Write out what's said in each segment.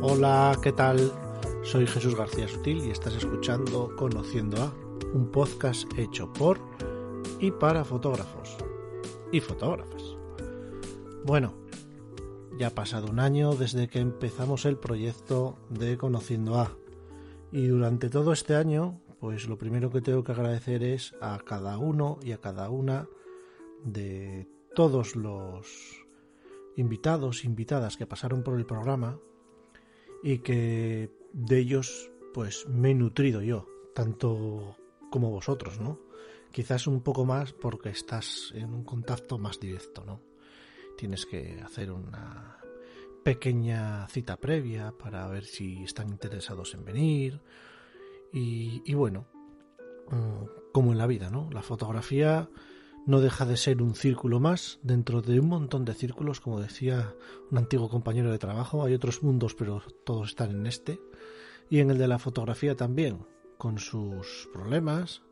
Hola, ¿qué tal? Soy Jesús García Sutil y estás escuchando Conociendo a, un podcast hecho por y para fotógrafos y fotógrafas. Bueno, ya ha pasado un año desde que empezamos el proyecto de Conociendo a y durante todo este año, pues lo primero que tengo que agradecer es a cada uno y a cada una de todos los invitados, invitadas que pasaron por el programa y que de ellos pues me he nutrido yo, tanto como vosotros, ¿no? Quizás un poco más porque estás en un contacto más directo, ¿no? Tienes que hacer una pequeña cita previa para ver si están interesados en venir y, y bueno, mm, como en la vida, ¿no? La fotografía no deja de ser un círculo más dentro de un montón de círculos, como decía un antiguo compañero de trabajo. Hay otros mundos, pero todos están en este. Y en el de la fotografía también, con sus problemas,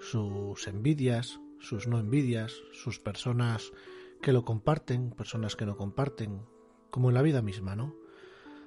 sus envidias, sus no envidias, sus personas que lo comparten, personas que no comparten, como en la vida misma, ¿no?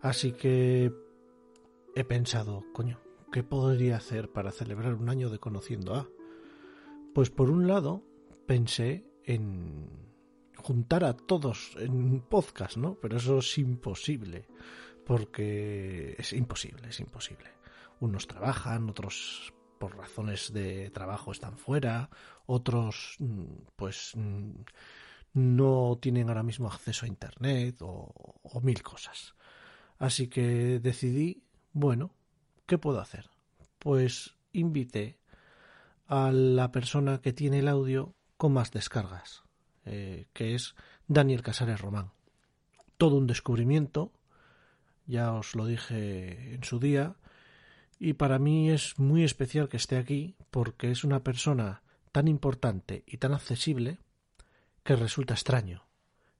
Así que he pensado, coño, ¿qué podría hacer para celebrar un año de conociendo a? Pues por un lado, pensé en juntar a todos en podcast, ¿no? Pero eso es imposible, porque es imposible, es imposible. Unos trabajan, otros por razones de trabajo están fuera, otros mm, pues mm, no tienen ahora mismo acceso a internet o mil cosas. Así que decidí, bueno, ¿qué puedo hacer? Pues invité a la persona que tiene el audio con más descargas, eh, que es Daniel Casares Román. Todo un descubrimiento, ya os lo dije en su día, y para mí es muy especial que esté aquí porque es una persona tan importante y tan accesible que resulta extraño.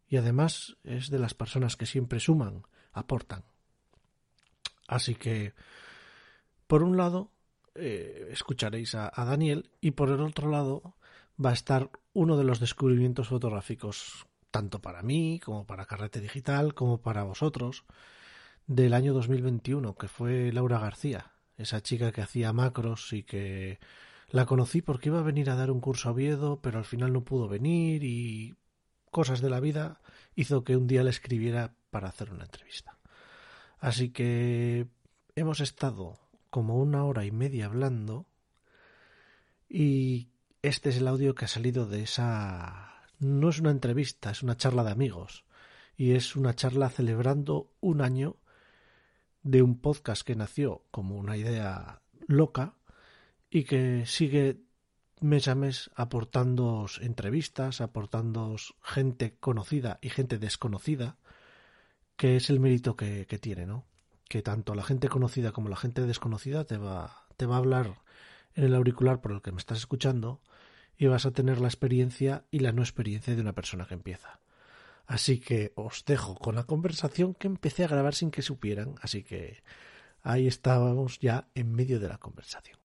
Y además es de las personas que siempre suman, aportan. Así que, por un lado, eh, escucharéis a, a, Daniel y por el otro lado va a estar uno de los descubrimientos fotográficos, tanto para mí como para Carrete Digital, como para vosotros, del año 2021, que fue Laura García, esa chica que hacía macros y que la conocí porque iba a venir a dar un curso a Oviedo, pero al final no pudo venir y cosas de la vida hizo que un día le escribiera para hacer una entrevista. Así que hemos estado como una hora y media hablando y este es el audio que ha salido de esa... No es una entrevista, es una charla de amigos. Y es una charla celebrando un año de un podcast que nació como una idea loca y que sigue mes a mes aportando entrevistas, aportando gente conocida y gente desconocida, que es el mérito que, que, tiene, ¿no? Que tanto la gente conocida como la gente desconocida te va, te va a hablar en el auricular por el que me estás escuchando y vas a tener la experiencia y la no experiencia de una persona que empieza. Así que os dejo con la conversación que empecé a grabar sin que supieran, así que ahí estábamos ya en medio de la conversación.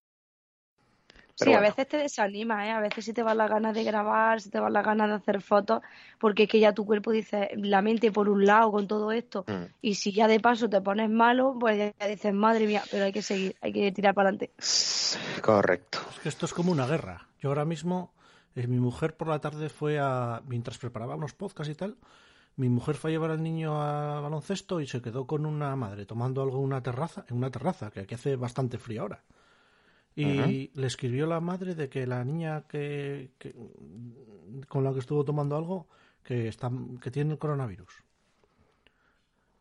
Pero sí, bueno. a veces te desanima, ¿eh? A veces si te va la gana de grabar, si te va la gana de hacer fotos, porque es que ya tu cuerpo dice, la mente por un lado con todo esto, mm. y si ya de paso te pones malo, pues ya dices, madre mía, pero hay que seguir, hay que tirar para adelante. Correcto. Es que esto es como una guerra. Yo ahora mismo, eh, mi mujer por la tarde fue a, mientras preparaba unos podcasts y tal, mi mujer fue a llevar al niño a baloncesto y se quedó con una madre tomando algo en una terraza, en una terraza, que aquí hace bastante frío ahora. Y uh -huh. le escribió la madre de que la niña que, que, con la que estuvo tomando algo que está que tiene el coronavirus.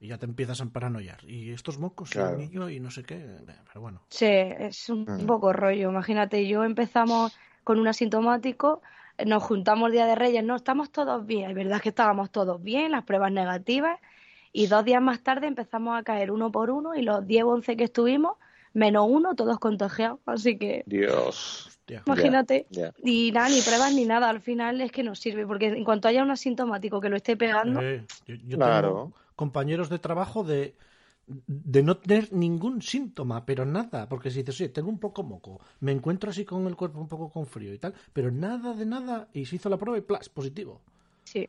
Y ya te empiezas a paranoiar. Y estos mocos, y el niño, y no sé qué. Pero bueno. Sí, es un poco rollo. Imagínate, yo empezamos con un asintomático, nos juntamos Día de Reyes, no, estamos todos bien. Es verdad que estábamos todos bien, las pruebas negativas. Y dos días más tarde empezamos a caer uno por uno y los 10 o 11 que estuvimos, menos uno, todos contagiados. Así que. Dios. Imagínate. Y nada, ni pruebas ni nada. Al final es que nos sirve, porque en cuanto haya un asintomático que lo esté pegando. Eh, yo, tengo compañeros de trabajo de, de no tener ningún síntoma, pero nada. Porque si dices, oye, tengo un poco moco, me encuentro así con el cuerpo un poco con frío y tal, pero nada de nada. Y se hizo la prueba y plas, positivo. Sí.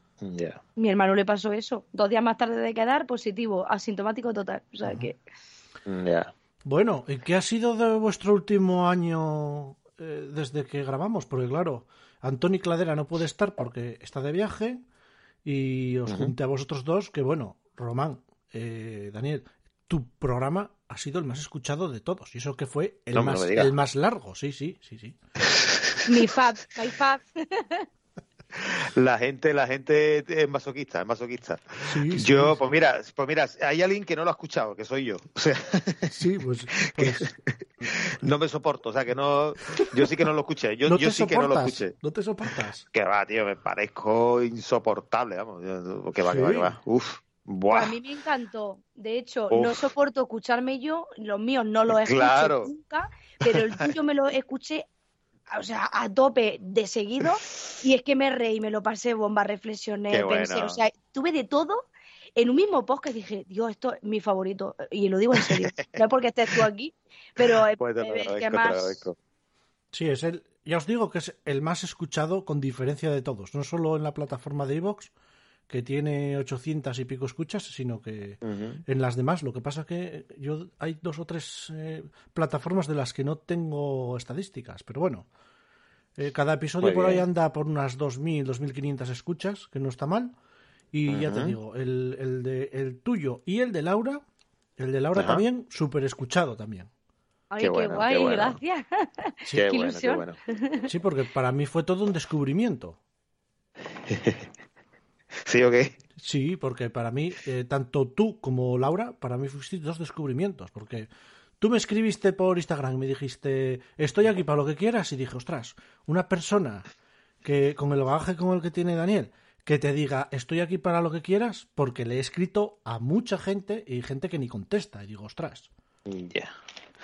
Mi hermano le pasó eso. Dos días más tarde de quedar, positivo, asintomático total. O sea que. Bueno, ¿y qué ha sido de vuestro último año eh, desde que grabamos? Porque claro, Antoni Cladera no puede estar porque está de viaje y os junté a vosotros dos que bueno, Román, eh, Daniel, tu programa ha sido el más escuchado de todos y eso que fue el, más, el más largo, sí, sí, sí, sí. Mi fab, mi fab. La gente, la gente es masoquista, es masoquista. yo, pues mira, pues mira, hay alguien que no lo ha escuchado, que soy yo. O sea, sí, pues, pues, no me soporto, o sea que no, yo sí que no lo escuché, yo, yo sí que no lo escuché. No te soportas. Que va, tío, me parezco insoportable, vamos, que va, que va, que va. Uf. A mí me encantó. De hecho, no soporto escucharme yo. Los míos no los escucho nunca, pero el tuyo me lo escuché o sea, a tope de seguido. Y es que me reí, me lo pasé bomba, reflexioné, pensé, o sea, tuve de todo en un mismo post que dije, Dios, esto es mi favorito. Y lo digo en serio. no es porque estés tú aquí, pero es, pues que más. Sí, es el. Ya os digo que es el más escuchado con diferencia de todos. No solo en la plataforma de Evox, que tiene 800 y pico escuchas, sino que en las demás. Lo que pasa que yo hay dos o tres eh, plataformas de las que no tengo estadísticas, pero bueno. Eh, cada episodio por ahí anda por unas 2.000, 2.500 escuchas, que no está mal. Y ya te digo, el, el, de, el tuyo y el de Laura, el de Laura también, súper escuchado también. Ay, qué, guay, gracias. Sí, qué, ilusión. Sí, porque para mí fue todo un descubrimiento. ¿Sí o qué? Sí, porque para mí, eh, tanto tú como Laura, para mí fuiste dos descubrimientos, porque tú me escribiste por Instagram y me dijiste, estoy aquí para lo que quieras, y dije, ostras, una persona que con el bagaje como el que tiene Daniel, que te diga, estoy aquí para lo que quieras, porque le he escrito a mucha gente y gente que ni contesta, y digo, ostras. Ya.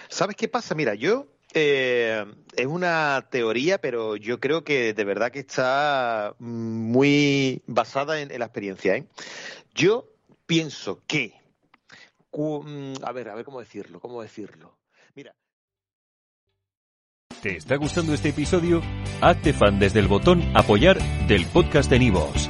¿Sabes qué pasa? Mira, yo eh, es una teoría, pero yo creo que de verdad que está muy basada en, la experiencia. ¿eh? Yo pienso que, mm, a ver, a ver cómo decirlo, cómo decirlo. Mira. ¿Te está gustando este episodio? Hazte fan desde el botón apoyar del podcast de Nivos.